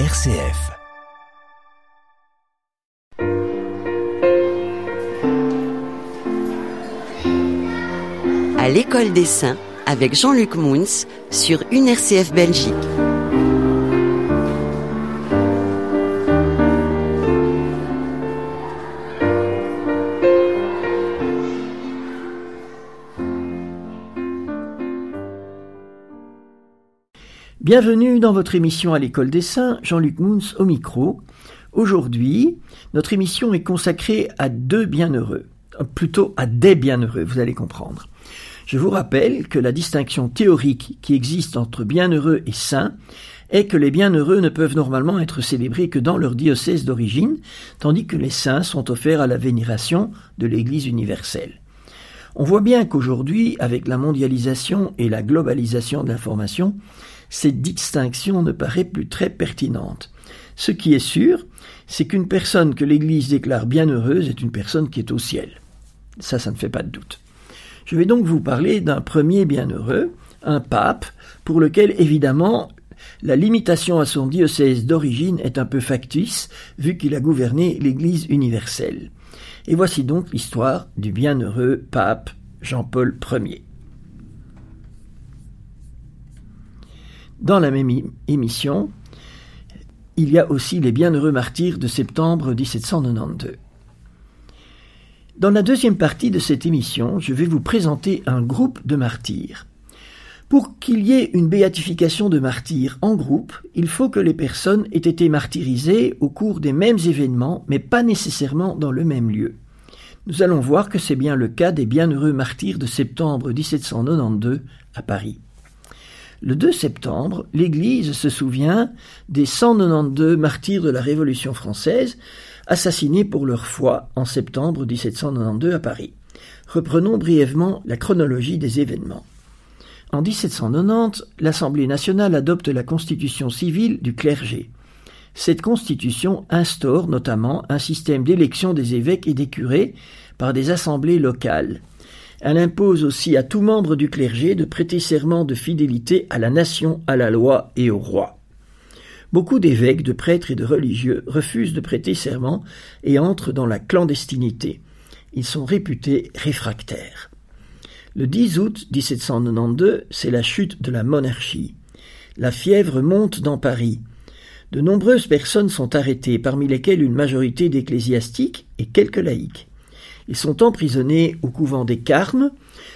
RCF. À l'école des saints avec Jean-Luc Mouns sur une RCF Belgique. Bienvenue dans votre émission à l'école des saints, Jean-Luc Mouns au micro. Aujourd'hui, notre émission est consacrée à deux bienheureux, euh, plutôt à des bienheureux, vous allez comprendre. Je vous rappelle que la distinction théorique qui existe entre bienheureux et saints est que les bienheureux ne peuvent normalement être célébrés que dans leur diocèse d'origine, tandis que les saints sont offerts à la vénération de l'Église universelle. On voit bien qu'aujourd'hui, avec la mondialisation et la globalisation de l'information, cette distinction ne paraît plus très pertinente. Ce qui est sûr, c'est qu'une personne que l'Église déclare bienheureuse est une personne qui est au ciel. Ça, ça ne fait pas de doute. Je vais donc vous parler d'un premier bienheureux, un pape, pour lequel évidemment la limitation à son diocèse d'origine est un peu factice, vu qu'il a gouverné l'Église universelle. Et voici donc l'histoire du bienheureux pape Jean-Paul Ier. Dans la même émission, il y a aussi les bienheureux martyrs de septembre 1792. Dans la deuxième partie de cette émission, je vais vous présenter un groupe de martyrs. Pour qu'il y ait une béatification de martyrs en groupe, il faut que les personnes aient été martyrisées au cours des mêmes événements, mais pas nécessairement dans le même lieu. Nous allons voir que c'est bien le cas des bienheureux martyrs de septembre 1792 à Paris. Le 2 septembre, l'Église se souvient des 192 martyrs de la Révolution française, assassinés pour leur foi en septembre 1792 à Paris. Reprenons brièvement la chronologie des événements. En 1790, l'Assemblée nationale adopte la constitution civile du clergé. Cette constitution instaure notamment un système d'élection des évêques et des curés par des assemblées locales. Elle impose aussi à tout membre du clergé de prêter serment de fidélité à la nation, à la loi et au roi. Beaucoup d'évêques, de prêtres et de religieux refusent de prêter serment et entrent dans la clandestinité. Ils sont réputés réfractaires. Le 10 août 1792, c'est la chute de la monarchie. La fièvre monte dans Paris. De nombreuses personnes sont arrêtées, parmi lesquelles une majorité d'ecclésiastiques et quelques laïcs. Ils sont emprisonnés au couvent des Carmes,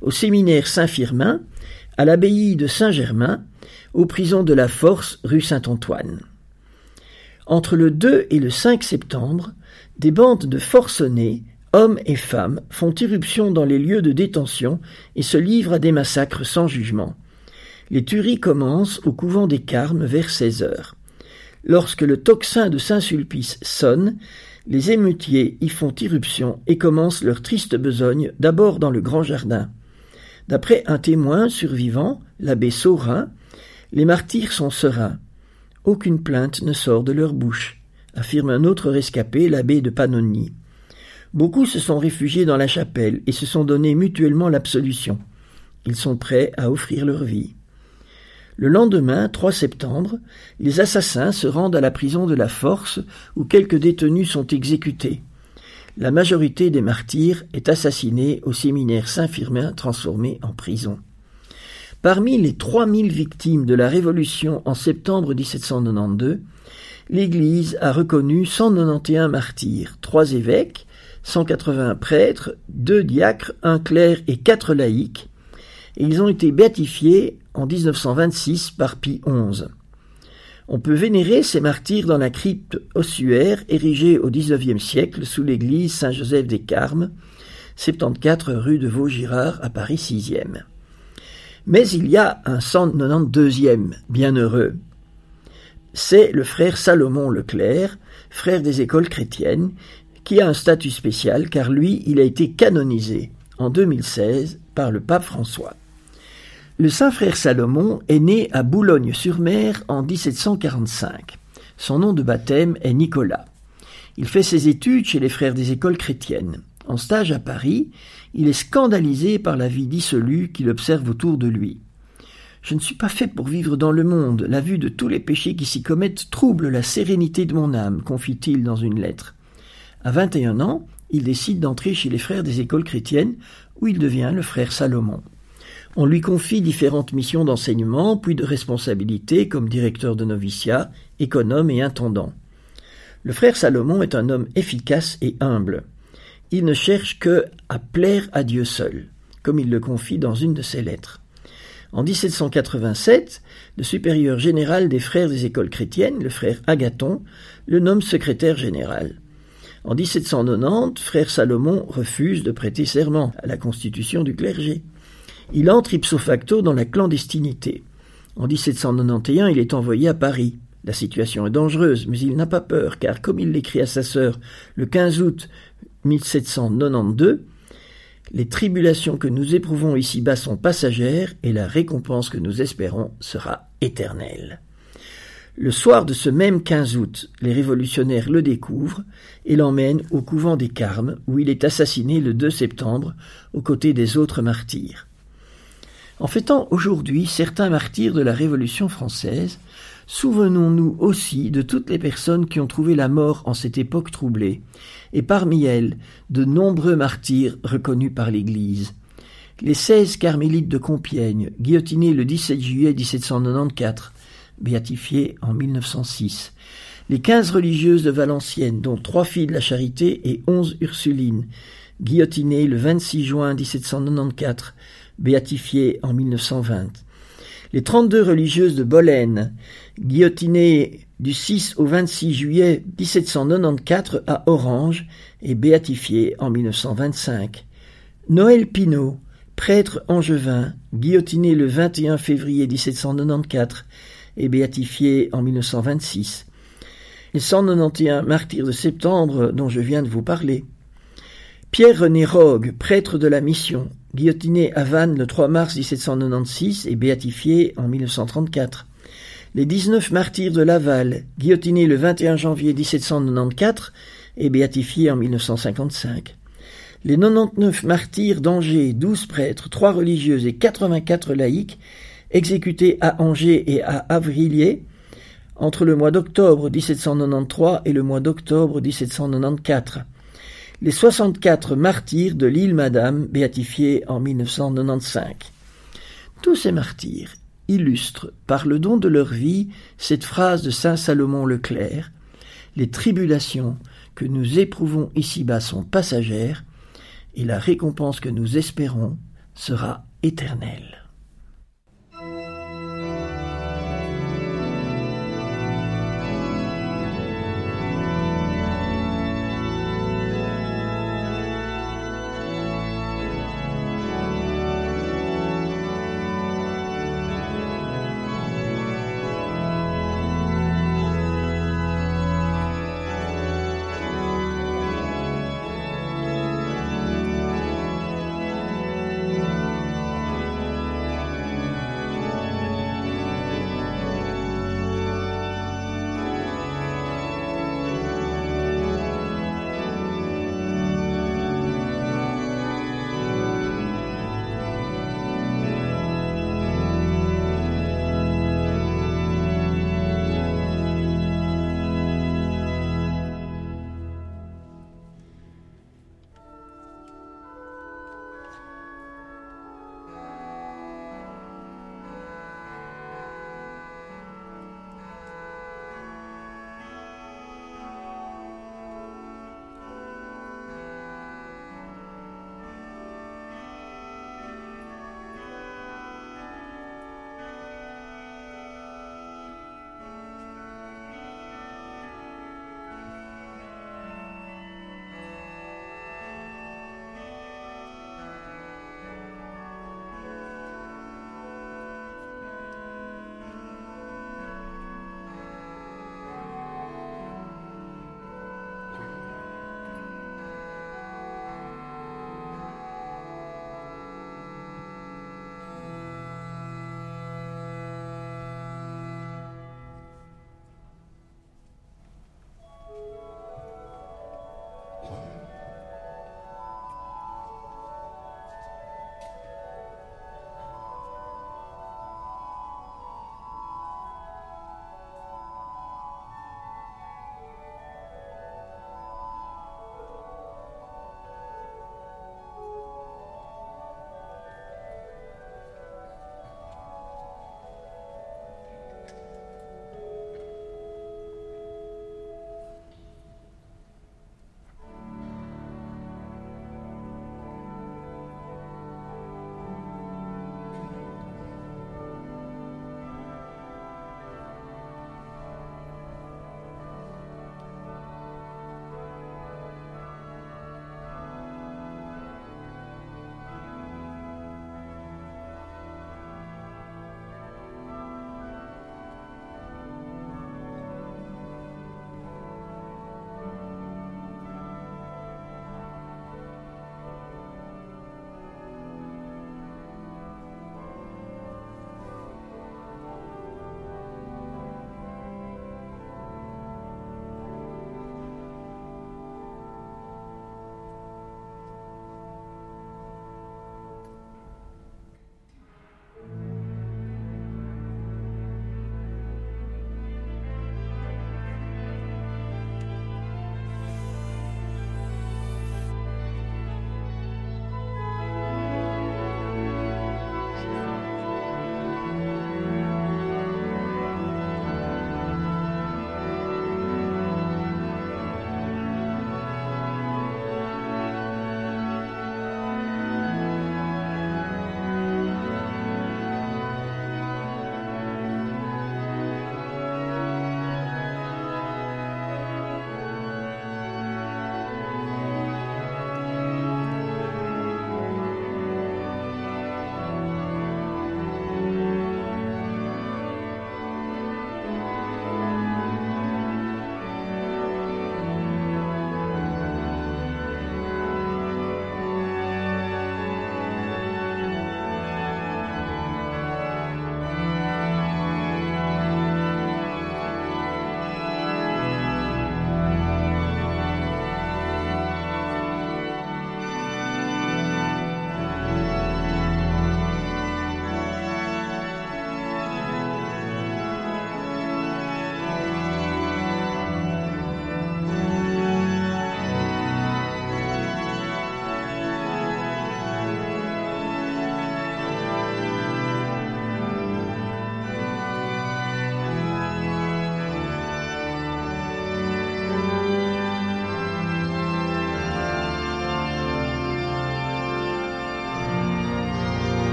au séminaire Saint-Firmin, à l'abbaye de Saint-Germain, aux prisons de la Force rue Saint-Antoine. Entre le 2 et le 5 septembre, des bandes de forcenés, hommes et femmes, font irruption dans les lieux de détention et se livrent à des massacres sans jugement. Les tueries commencent au couvent des Carmes vers 16 heures. Lorsque le tocsin de Saint-Sulpice sonne, les émeutiers y font irruption et commencent leur triste besogne d'abord dans le grand jardin. D'après un témoin survivant, l'abbé Saurin, les martyrs sont sereins. Aucune plainte ne sort de leur bouche, affirme un autre rescapé, l'abbé de Pannonie. Beaucoup se sont réfugiés dans la chapelle et se sont donné mutuellement l'absolution. Ils sont prêts à offrir leur vie. Le lendemain, 3 septembre, les assassins se rendent à la prison de la Force où quelques détenus sont exécutés. La majorité des martyrs est assassinée au séminaire Saint-Firmin transformé en prison. Parmi les 3000 victimes de la Révolution en septembre 1792, l'Église a reconnu 191 martyrs, trois évêques, 180 prêtres, deux diacres, un clerc et quatre laïcs, ils ont été béatifiés en 1926 par Pie XI. On peut vénérer ces martyrs dans la crypte ossuaire érigée au XIXe siècle sous l'église Saint-Joseph des Carmes, 74 rue de Vaugirard à Paris 6e. Mais il y a un 192e bienheureux. C'est le frère Salomon Leclerc, frère des écoles chrétiennes, qui a un statut spécial car lui, il a été canonisé en 2016 par le pape François. Le saint frère Salomon est né à Boulogne-sur-Mer en 1745. Son nom de baptême est Nicolas. Il fait ses études chez les frères des écoles chrétiennes. En stage à Paris, il est scandalisé par la vie dissolue qu'il observe autour de lui. Je ne suis pas fait pour vivre dans le monde. La vue de tous les péchés qui s'y commettent trouble la sérénité de mon âme, confie-t-il dans une lettre. À 21 ans, il décide d'entrer chez les frères des écoles chrétiennes, où il devient le frère Salomon. On lui confie différentes missions d'enseignement, puis de responsabilité comme directeur de noviciat, économe et intendant. Le frère Salomon est un homme efficace et humble. Il ne cherche que à plaire à Dieu seul, comme il le confie dans une de ses lettres. En 1787, le supérieur général des frères des écoles chrétiennes, le frère Agathon, le nomme secrétaire général. En 1790, frère Salomon refuse de prêter serment à la constitution du clergé. Il entre ipso facto dans la clandestinité. En 1791, il est envoyé à Paris. La situation est dangereuse, mais il n'a pas peur, car comme il l'écrit à sa sœur le 15 août 1792, les tribulations que nous éprouvons ici-bas sont passagères et la récompense que nous espérons sera éternelle. Le soir de ce même 15 août, les révolutionnaires le découvrent et l'emmènent au couvent des Carmes, où il est assassiné le 2 septembre aux côtés des autres martyrs. En fêtant aujourd'hui certains martyrs de la Révolution française, souvenons-nous aussi de toutes les personnes qui ont trouvé la mort en cette époque troublée, et parmi elles de nombreux martyrs reconnus par l'Église. Les seize carmélites de Compiègne, guillotinés le 17 juillet 1794, béatifiée en 1906. Les quinze religieuses de Valenciennes, dont trois filles de la Charité et onze Ursulines, guillotinées le 26 juin 1794, béatifiées en 1920. Les trente-deux religieuses de Bolène, guillotinées du 6 au 26 juillet 1794 à Orange et béatifiées en 1925. Noël Pinault, prêtre angevin, guillotiné le 21 février 1794 et béatifié en 1926. Les 191 martyrs de septembre dont je viens de vous parler. Pierre-René Rogue, prêtre de la mission, guillotiné à Vannes le 3 mars 1796 et béatifié en 1934. Les 19 martyrs de Laval, guillotinés le 21 janvier 1794 et béatifiés en 1955. Les 99 martyrs d'Angers, 12 prêtres, 3 religieuses et 84 laïcs, exécuté à Angers et à Avrilliers entre le mois d'octobre 1793 et le mois d'octobre 1794. Les 64 martyrs de l'île Madame, béatifiés en 1995. Tous ces martyrs illustrent, par le don de leur vie, cette phrase de saint Salomon le Clerc Les tribulations que nous éprouvons ici-bas sont passagères, et la récompense que nous espérons sera éternelle.